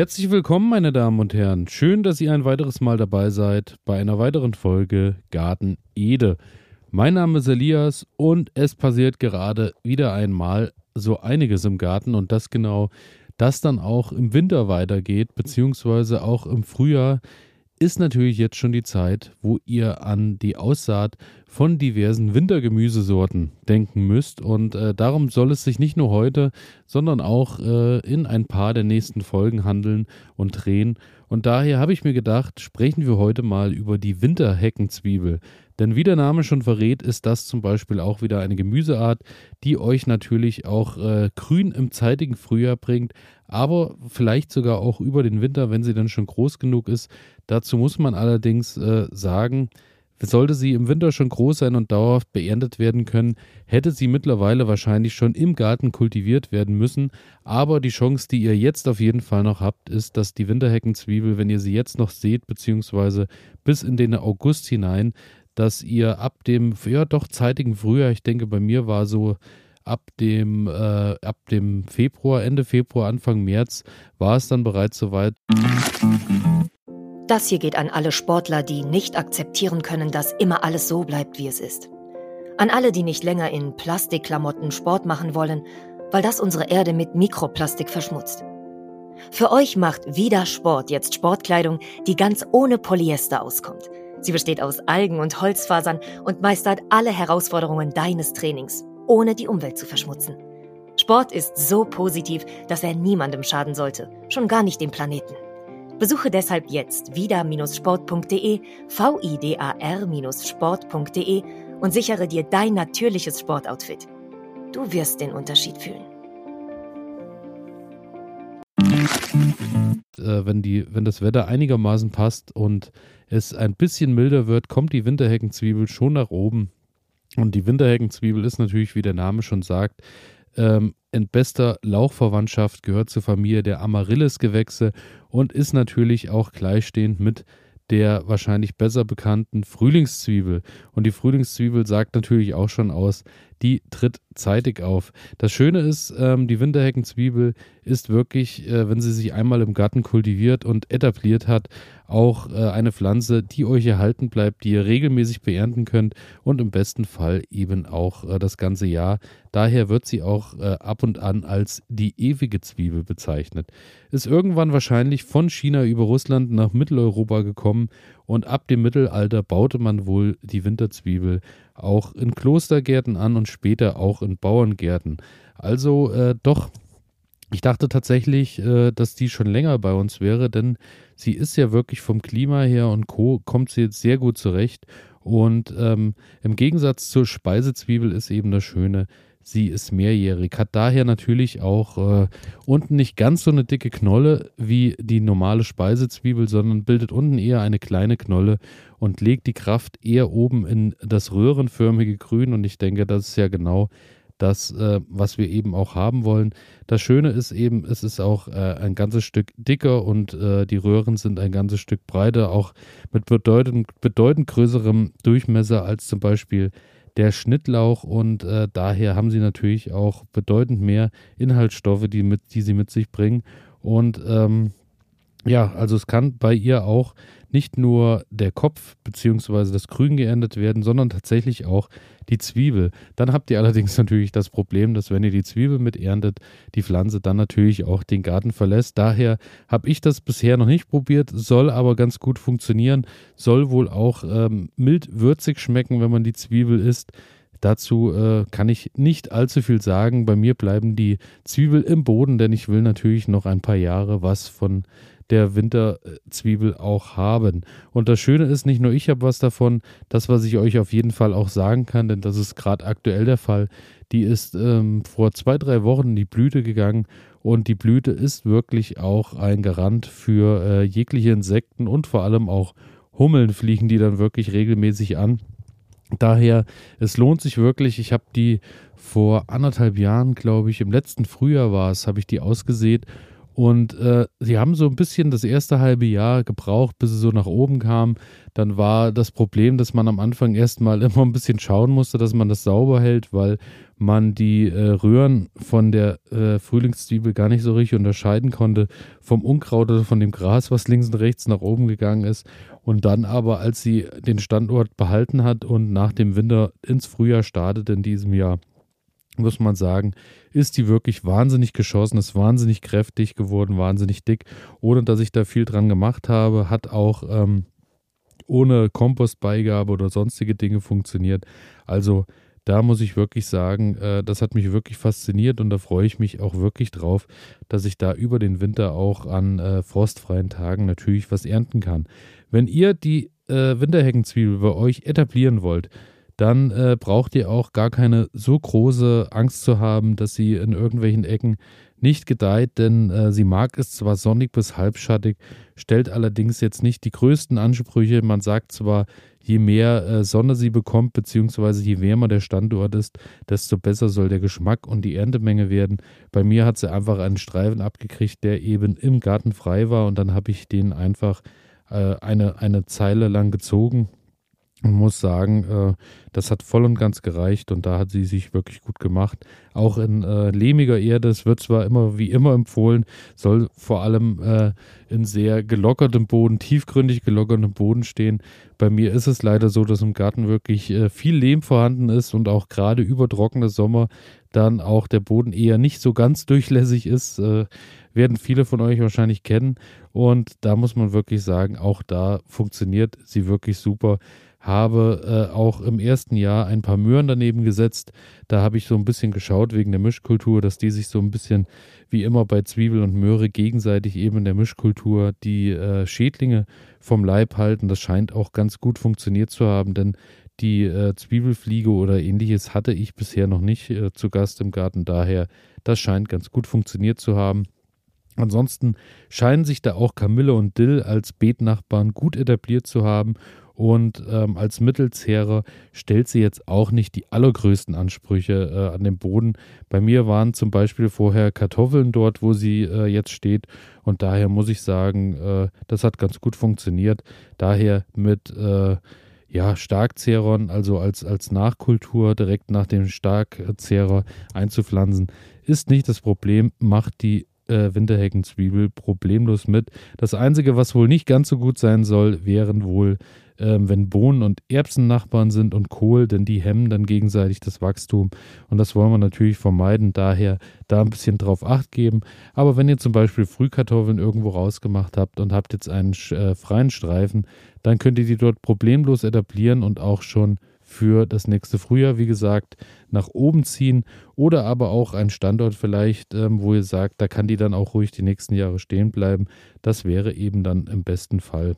Herzlich willkommen, meine Damen und Herren. Schön, dass ihr ein weiteres Mal dabei seid bei einer weiteren Folge Garten Ede. Mein Name ist Elias und es passiert gerade wieder einmal so einiges im Garten und das genau, dass dann auch im Winter weitergeht, beziehungsweise auch im Frühjahr ist natürlich jetzt schon die Zeit, wo ihr an die Aussaat von diversen Wintergemüsesorten denken müsst. Und äh, darum soll es sich nicht nur heute, sondern auch äh, in ein paar der nächsten Folgen handeln und drehen. Und daher habe ich mir gedacht, sprechen wir heute mal über die Winterheckenzwiebel. Denn wie der Name schon verrät, ist das zum Beispiel auch wieder eine Gemüseart, die euch natürlich auch äh, grün im zeitigen Frühjahr bringt, aber vielleicht sogar auch über den Winter, wenn sie dann schon groß genug ist. Dazu muss man allerdings äh, sagen, sollte sie im Winter schon groß sein und dauerhaft beerntet werden können, hätte sie mittlerweile wahrscheinlich schon im Garten kultiviert werden müssen. Aber die Chance, die ihr jetzt auf jeden Fall noch habt, ist, dass die Winterheckenzwiebel, wenn ihr sie jetzt noch seht, beziehungsweise bis in den August hinein, dass ihr ab dem, ja doch zeitigen Frühjahr, ich denke bei mir war so ab dem, äh, ab dem Februar, Ende Februar, Anfang März, war es dann bereits soweit. Das hier geht an alle Sportler, die nicht akzeptieren können, dass immer alles so bleibt, wie es ist. An alle, die nicht länger in Plastikklamotten Sport machen wollen, weil das unsere Erde mit Mikroplastik verschmutzt. Für euch macht wieder Sport jetzt Sportkleidung, die ganz ohne Polyester auskommt. Sie besteht aus Algen und Holzfasern und meistert alle Herausforderungen deines Trainings, ohne die Umwelt zu verschmutzen. Sport ist so positiv, dass er niemandem schaden sollte, schon gar nicht dem Planeten. Besuche deshalb jetzt vida-sport.de, vidar-sport.de und sichere dir dein natürliches Sportoutfit. Du wirst den Unterschied fühlen. Äh, wenn, die, wenn das Wetter einigermaßen passt und es ein bisschen milder wird, kommt die Winterheckenzwiebel schon nach oben. Und die Winterheckenzwiebel ist natürlich, wie der Name schon sagt, ähm, in bester Lauchverwandtschaft, gehört zur Familie der Amaryllis-Gewächse und ist natürlich auch gleichstehend mit der wahrscheinlich besser bekannten Frühlingszwiebel. Und die Frühlingszwiebel sagt natürlich auch schon aus, die tritt zeitig auf. Das Schöne ist, ähm, die Winterheckenzwiebel ist wirklich, äh, wenn sie sich einmal im Garten kultiviert und etabliert hat, auch äh, eine Pflanze, die euch erhalten bleibt, die ihr regelmäßig beernten könnt und im besten Fall eben auch äh, das ganze Jahr. Daher wird sie auch äh, ab und an als die ewige Zwiebel bezeichnet. Ist irgendwann wahrscheinlich von China über Russland nach Mitteleuropa gekommen und ab dem Mittelalter baute man wohl die Winterzwiebel auch in Klostergärten an und später auch in Bauerngärten. Also äh, doch, ich dachte tatsächlich, äh, dass die schon länger bei uns wäre, denn sie ist ja wirklich vom Klima her und Co. kommt sie jetzt sehr gut zurecht. Und ähm, im Gegensatz zur Speisezwiebel ist eben das Schöne, Sie ist mehrjährig, hat daher natürlich auch äh, unten nicht ganz so eine dicke Knolle wie die normale Speisezwiebel, sondern bildet unten eher eine kleine Knolle und legt die Kraft eher oben in das röhrenförmige Grün. Und ich denke, das ist ja genau das, äh, was wir eben auch haben wollen. Das Schöne ist eben, es ist auch äh, ein ganzes Stück dicker und äh, die Röhren sind ein ganzes Stück breiter, auch mit bedeutend, bedeutend größerem Durchmesser als zum Beispiel der Schnittlauch und äh, daher haben sie natürlich auch bedeutend mehr Inhaltsstoffe, die, mit, die sie mit sich bringen. Und ähm, ja, also es kann bei ihr auch nicht nur der Kopf bzw. das Grün geerntet werden, sondern tatsächlich auch die Zwiebel. Dann habt ihr allerdings natürlich das Problem, dass wenn ihr die Zwiebel mit erntet, die Pflanze dann natürlich auch den Garten verlässt. Daher habe ich das bisher noch nicht probiert, soll aber ganz gut funktionieren, soll wohl auch ähm, mild würzig schmecken, wenn man die Zwiebel isst. Dazu äh, kann ich nicht allzu viel sagen. Bei mir bleiben die Zwiebel im Boden, denn ich will natürlich noch ein paar Jahre was von der Winterzwiebel auch haben. Und das Schöne ist, nicht nur ich habe was davon, das, was ich euch auf jeden Fall auch sagen kann, denn das ist gerade aktuell der Fall, die ist ähm, vor zwei, drei Wochen in die Blüte gegangen und die Blüte ist wirklich auch ein Garant für äh, jegliche Insekten und vor allem auch Hummeln fliegen die dann wirklich regelmäßig an. Daher, es lohnt sich wirklich. Ich habe die vor anderthalb Jahren, glaube ich, im letzten Frühjahr war es, habe ich die ausgesät Und äh, sie haben so ein bisschen das erste halbe Jahr gebraucht, bis sie so nach oben kamen. Dann war das Problem, dass man am Anfang erstmal immer ein bisschen schauen musste, dass man das sauber hält, weil man die äh, Röhren von der äh, Frühlingszwiebel gar nicht so richtig unterscheiden konnte vom Unkraut oder von dem Gras, was links und rechts nach oben gegangen ist. Und dann aber, als sie den Standort behalten hat und nach dem Winter ins Frühjahr startet in diesem Jahr, muss man sagen, ist die wirklich wahnsinnig geschossen, ist wahnsinnig kräftig geworden, wahnsinnig dick, ohne dass ich da viel dran gemacht habe, hat auch ähm, ohne Kompostbeigabe oder sonstige Dinge funktioniert. Also da muss ich wirklich sagen, äh, das hat mich wirklich fasziniert und da freue ich mich auch wirklich drauf, dass ich da über den Winter auch an äh, frostfreien Tagen natürlich was ernten kann. Wenn ihr die äh, Winterheckenzwiebel bei euch etablieren wollt, dann äh, braucht ihr auch gar keine so große Angst zu haben, dass sie in irgendwelchen Ecken nicht gedeiht, denn äh, sie mag es zwar sonnig bis halbschattig, stellt allerdings jetzt nicht die größten Ansprüche. Man sagt zwar, je mehr äh, Sonne sie bekommt, beziehungsweise je wärmer der Standort ist, desto besser soll der Geschmack und die Erntemenge werden. Bei mir hat sie einfach einen Streifen abgekriegt, der eben im Garten frei war und dann habe ich den einfach äh, eine, eine Zeile lang gezogen und muss sagen, äh, das hat voll und ganz gereicht und da hat sie sich wirklich gut gemacht. Auch in äh, lehmiger Erde, es wird zwar immer wie immer empfohlen, soll vor allem äh, in sehr gelockertem Boden, tiefgründig gelockertem Boden stehen. Bei mir ist es leider so, dass im Garten wirklich viel Lehm vorhanden ist und auch gerade über trockene Sommer dann auch der Boden eher nicht so ganz durchlässig ist. Werden viele von euch wahrscheinlich kennen und da muss man wirklich sagen, auch da funktioniert sie wirklich super habe äh, auch im ersten Jahr ein paar Möhren daneben gesetzt. Da habe ich so ein bisschen geschaut wegen der Mischkultur, dass die sich so ein bisschen wie immer bei Zwiebel und Möhre gegenseitig eben in der Mischkultur die äh, Schädlinge vom Leib halten. Das scheint auch ganz gut funktioniert zu haben, denn die äh, Zwiebelfliege oder ähnliches hatte ich bisher noch nicht äh, zu Gast im Garten. Daher, das scheint ganz gut funktioniert zu haben. Ansonsten scheinen sich da auch Kamille und Dill als Beetnachbarn gut etabliert zu haben und ähm, als Mittelzehrer stellt sie jetzt auch nicht die allergrößten Ansprüche äh, an den Boden. Bei mir waren zum Beispiel vorher Kartoffeln dort, wo sie äh, jetzt steht. Und daher muss ich sagen, äh, das hat ganz gut funktioniert. Daher mit äh, ja, Starkzehrern, also als, als Nachkultur direkt nach dem Starkzehrer einzupflanzen, ist nicht das Problem, macht die äh, Winterheckenzwiebel problemlos mit. Das Einzige, was wohl nicht ganz so gut sein soll, wären wohl ähm, wenn Bohnen und Erbsen Nachbarn sind und Kohl, denn die hemmen dann gegenseitig das Wachstum. Und das wollen wir natürlich vermeiden. Daher da ein bisschen drauf acht geben. Aber wenn ihr zum Beispiel Frühkartoffeln irgendwo rausgemacht habt und habt jetzt einen äh, freien Streifen, dann könnt ihr die dort problemlos etablieren und auch schon für das nächste Frühjahr, wie gesagt, nach oben ziehen oder aber auch ein Standort vielleicht, ähm, wo ihr sagt, da kann die dann auch ruhig die nächsten Jahre stehen bleiben. Das wäre eben dann im besten Fall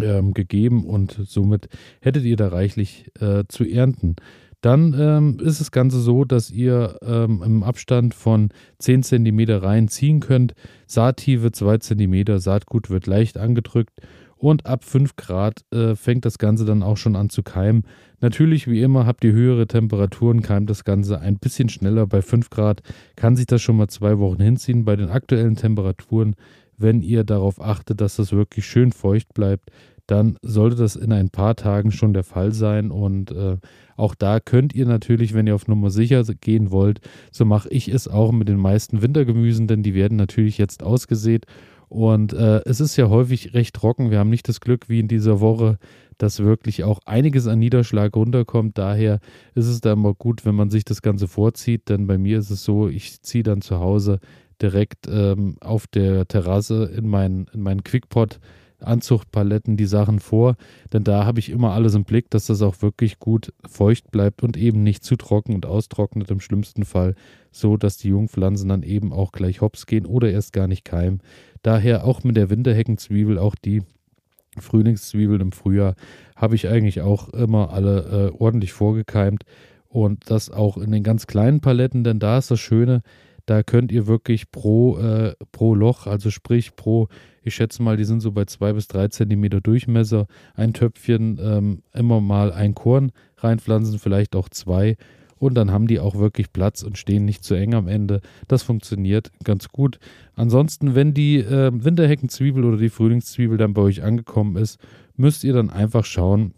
ähm, gegeben und somit hättet ihr da reichlich äh, zu ernten. Dann ähm, ist das Ganze so, dass ihr ähm, im Abstand von 10 cm reinziehen könnt. Saattiefe 2 cm, Saatgut wird leicht angedrückt und ab 5 Grad äh, fängt das Ganze dann auch schon an zu keimen. Natürlich, wie immer, habt ihr höhere Temperaturen, keimt das Ganze ein bisschen schneller. Bei 5 Grad kann sich das schon mal zwei Wochen hinziehen. Bei den aktuellen Temperaturen wenn ihr darauf achtet, dass das wirklich schön feucht bleibt, dann sollte das in ein paar Tagen schon der Fall sein. Und äh, auch da könnt ihr natürlich, wenn ihr auf Nummer sicher gehen wollt, so mache ich es auch mit den meisten Wintergemüsen, denn die werden natürlich jetzt ausgesät. Und äh, es ist ja häufig recht trocken. Wir haben nicht das Glück wie in dieser Woche, dass wirklich auch einiges an Niederschlag runterkommt. Daher ist es da immer gut, wenn man sich das Ganze vorzieht. Denn bei mir ist es so, ich ziehe dann zu Hause direkt ähm, auf der Terrasse in meinen in mein Quickpot Anzuchtpaletten die Sachen vor, denn da habe ich immer alles im Blick, dass das auch wirklich gut feucht bleibt und eben nicht zu trocken und austrocknet im schlimmsten Fall, so dass die Jungpflanzen dann eben auch gleich hops gehen oder erst gar nicht keimen. Daher auch mit der Winterheckenzwiebel, auch die Frühlingszwiebeln im Frühjahr, habe ich eigentlich auch immer alle äh, ordentlich vorgekeimt und das auch in den ganz kleinen Paletten, denn da ist das Schöne, da könnt ihr wirklich pro, äh, pro Loch, also sprich pro, ich schätze mal, die sind so bei zwei bis drei Zentimeter Durchmesser, ein Töpfchen, ähm, immer mal ein Korn reinpflanzen, vielleicht auch zwei. und dann haben die auch wirklich Platz und stehen nicht zu eng am Ende. Das funktioniert ganz gut. Ansonsten, wenn die äh, Winterheckenzwiebel oder die Frühlingszwiebel dann bei euch angekommen ist, müsst ihr dann einfach schauen,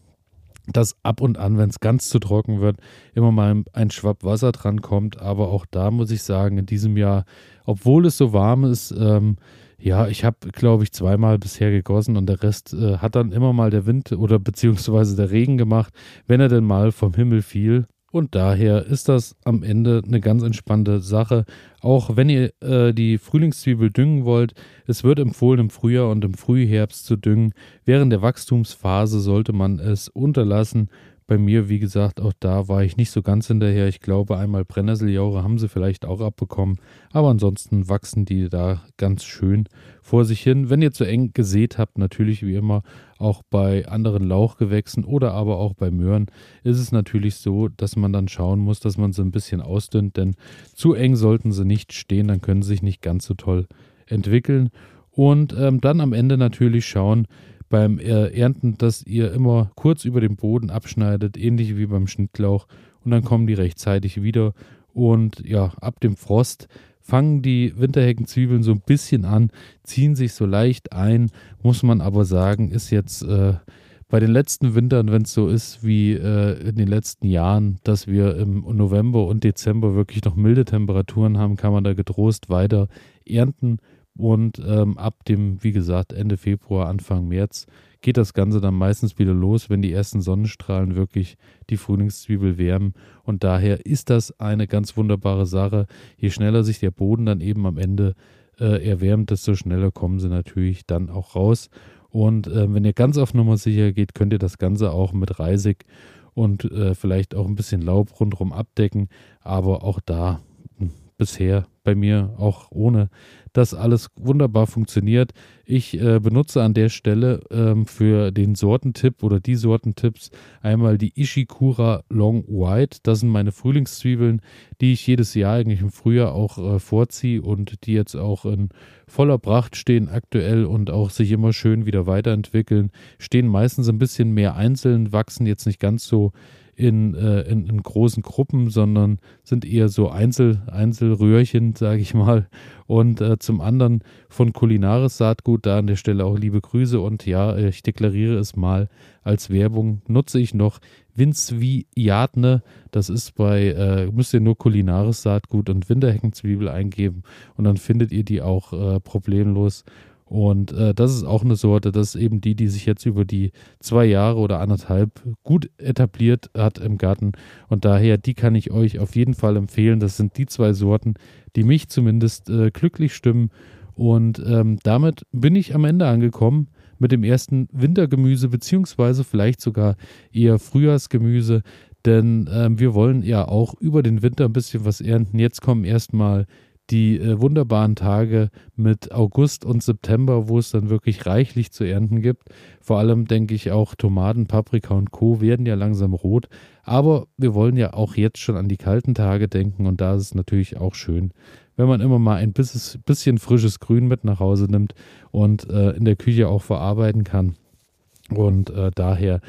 dass ab und an, wenn es ganz zu trocken wird, immer mal ein Schwapp Wasser dran kommt. Aber auch da muss ich sagen, in diesem Jahr, obwohl es so warm ist, ähm, ja, ich habe, glaube ich, zweimal bisher gegossen und der Rest äh, hat dann immer mal der Wind oder beziehungsweise der Regen gemacht, wenn er denn mal vom Himmel fiel. Und daher ist das am Ende eine ganz entspannte Sache. Auch wenn ihr äh, die Frühlingszwiebel düngen wollt, es wird empfohlen, im Frühjahr und im Frühherbst zu düngen. Während der Wachstumsphase sollte man es unterlassen. Bei mir, wie gesagt, auch da war ich nicht so ganz hinterher. Ich glaube, einmal Brennnesseljaure haben sie vielleicht auch abbekommen. Aber ansonsten wachsen die da ganz schön vor sich hin. Wenn ihr zu eng gesät habt, natürlich wie immer auch bei anderen Lauchgewächsen oder aber auch bei Möhren, ist es natürlich so, dass man dann schauen muss, dass man sie ein bisschen ausdünnt. Denn zu eng sollten sie nicht stehen, dann können sie sich nicht ganz so toll entwickeln. Und ähm, dann am Ende natürlich schauen, beim äh, Ernten, dass ihr immer kurz über den Boden abschneidet, ähnlich wie beim Schnittlauch. Und dann kommen die rechtzeitig wieder. Und ja, ab dem Frost fangen die Winterheckenzwiebeln so ein bisschen an, ziehen sich so leicht ein, muss man aber sagen, ist jetzt äh, bei den letzten Wintern, wenn es so ist wie äh, in den letzten Jahren, dass wir im November und Dezember wirklich noch milde Temperaturen haben, kann man da getrost weiter ernten. Und ähm, ab dem, wie gesagt, Ende Februar, Anfang März geht das Ganze dann meistens wieder los, wenn die ersten Sonnenstrahlen wirklich die Frühlingszwiebel wärmen. Und daher ist das eine ganz wunderbare Sache. Je schneller sich der Boden dann eben am Ende äh, erwärmt, desto schneller kommen sie natürlich dann auch raus. Und äh, wenn ihr ganz auf Nummer sicher geht, könnt ihr das Ganze auch mit Reisig und äh, vielleicht auch ein bisschen Laub rundherum abdecken. Aber auch da hm, bisher bei mir auch ohne das alles wunderbar funktioniert. Ich äh, benutze an der Stelle ähm, für den Sortentipp oder die Sortentipps einmal die Ishikura Long White. Das sind meine Frühlingszwiebeln, die ich jedes Jahr eigentlich im Frühjahr auch äh, vorziehe und die jetzt auch in voller Pracht stehen aktuell und auch sich immer schön wieder weiterentwickeln. Stehen meistens ein bisschen mehr einzeln, wachsen jetzt nicht ganz so in, äh, in, in, großen Gruppen, sondern sind eher so Einzel, Einzelröhrchen, sage ich mal. Und äh, zum anderen von Kulinaris Saatgut, da an der Stelle auch liebe Grüße. Und ja, ich deklariere es mal als Werbung, nutze ich noch Winzviatne. Das ist bei, äh, müsst ihr nur Kulinaris Saatgut und Winterheckenzwiebel eingeben und dann findet ihr die auch äh, problemlos. Und äh, das ist auch eine Sorte, das ist eben die, die sich jetzt über die zwei Jahre oder anderthalb gut etabliert hat im Garten. Und daher, die kann ich euch auf jeden Fall empfehlen. Das sind die zwei Sorten, die mich zumindest äh, glücklich stimmen. Und ähm, damit bin ich am Ende angekommen mit dem ersten Wintergemüse, beziehungsweise vielleicht sogar eher Frühjahrsgemüse. Denn ähm, wir wollen ja auch über den Winter ein bisschen was ernten. Jetzt kommen erstmal die äh, wunderbaren Tage mit August und September, wo es dann wirklich reichlich zu ernten gibt. Vor allem denke ich auch Tomaten, Paprika und Co. werden ja langsam rot. Aber wir wollen ja auch jetzt schon an die kalten Tage denken und da ist es natürlich auch schön, wenn man immer mal ein bisschen frisches Grün mit nach Hause nimmt und äh, in der Küche auch verarbeiten kann. Und äh, daher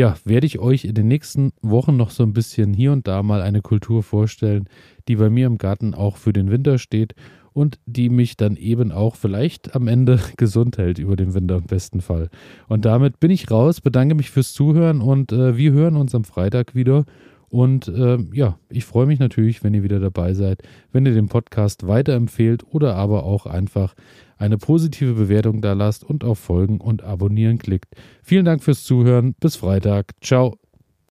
ja, werde ich euch in den nächsten Wochen noch so ein bisschen hier und da mal eine Kultur vorstellen, die bei mir im Garten auch für den Winter steht und die mich dann eben auch vielleicht am Ende gesund hält über den Winter im besten Fall. Und damit bin ich raus, bedanke mich fürs Zuhören und äh, wir hören uns am Freitag wieder. Und äh, ja, ich freue mich natürlich, wenn ihr wieder dabei seid, wenn ihr den Podcast weiterempfehlt oder aber auch einfach eine positive Bewertung da lasst und auf Folgen und Abonnieren klickt. Vielen Dank fürs Zuhören. Bis Freitag. Ciao.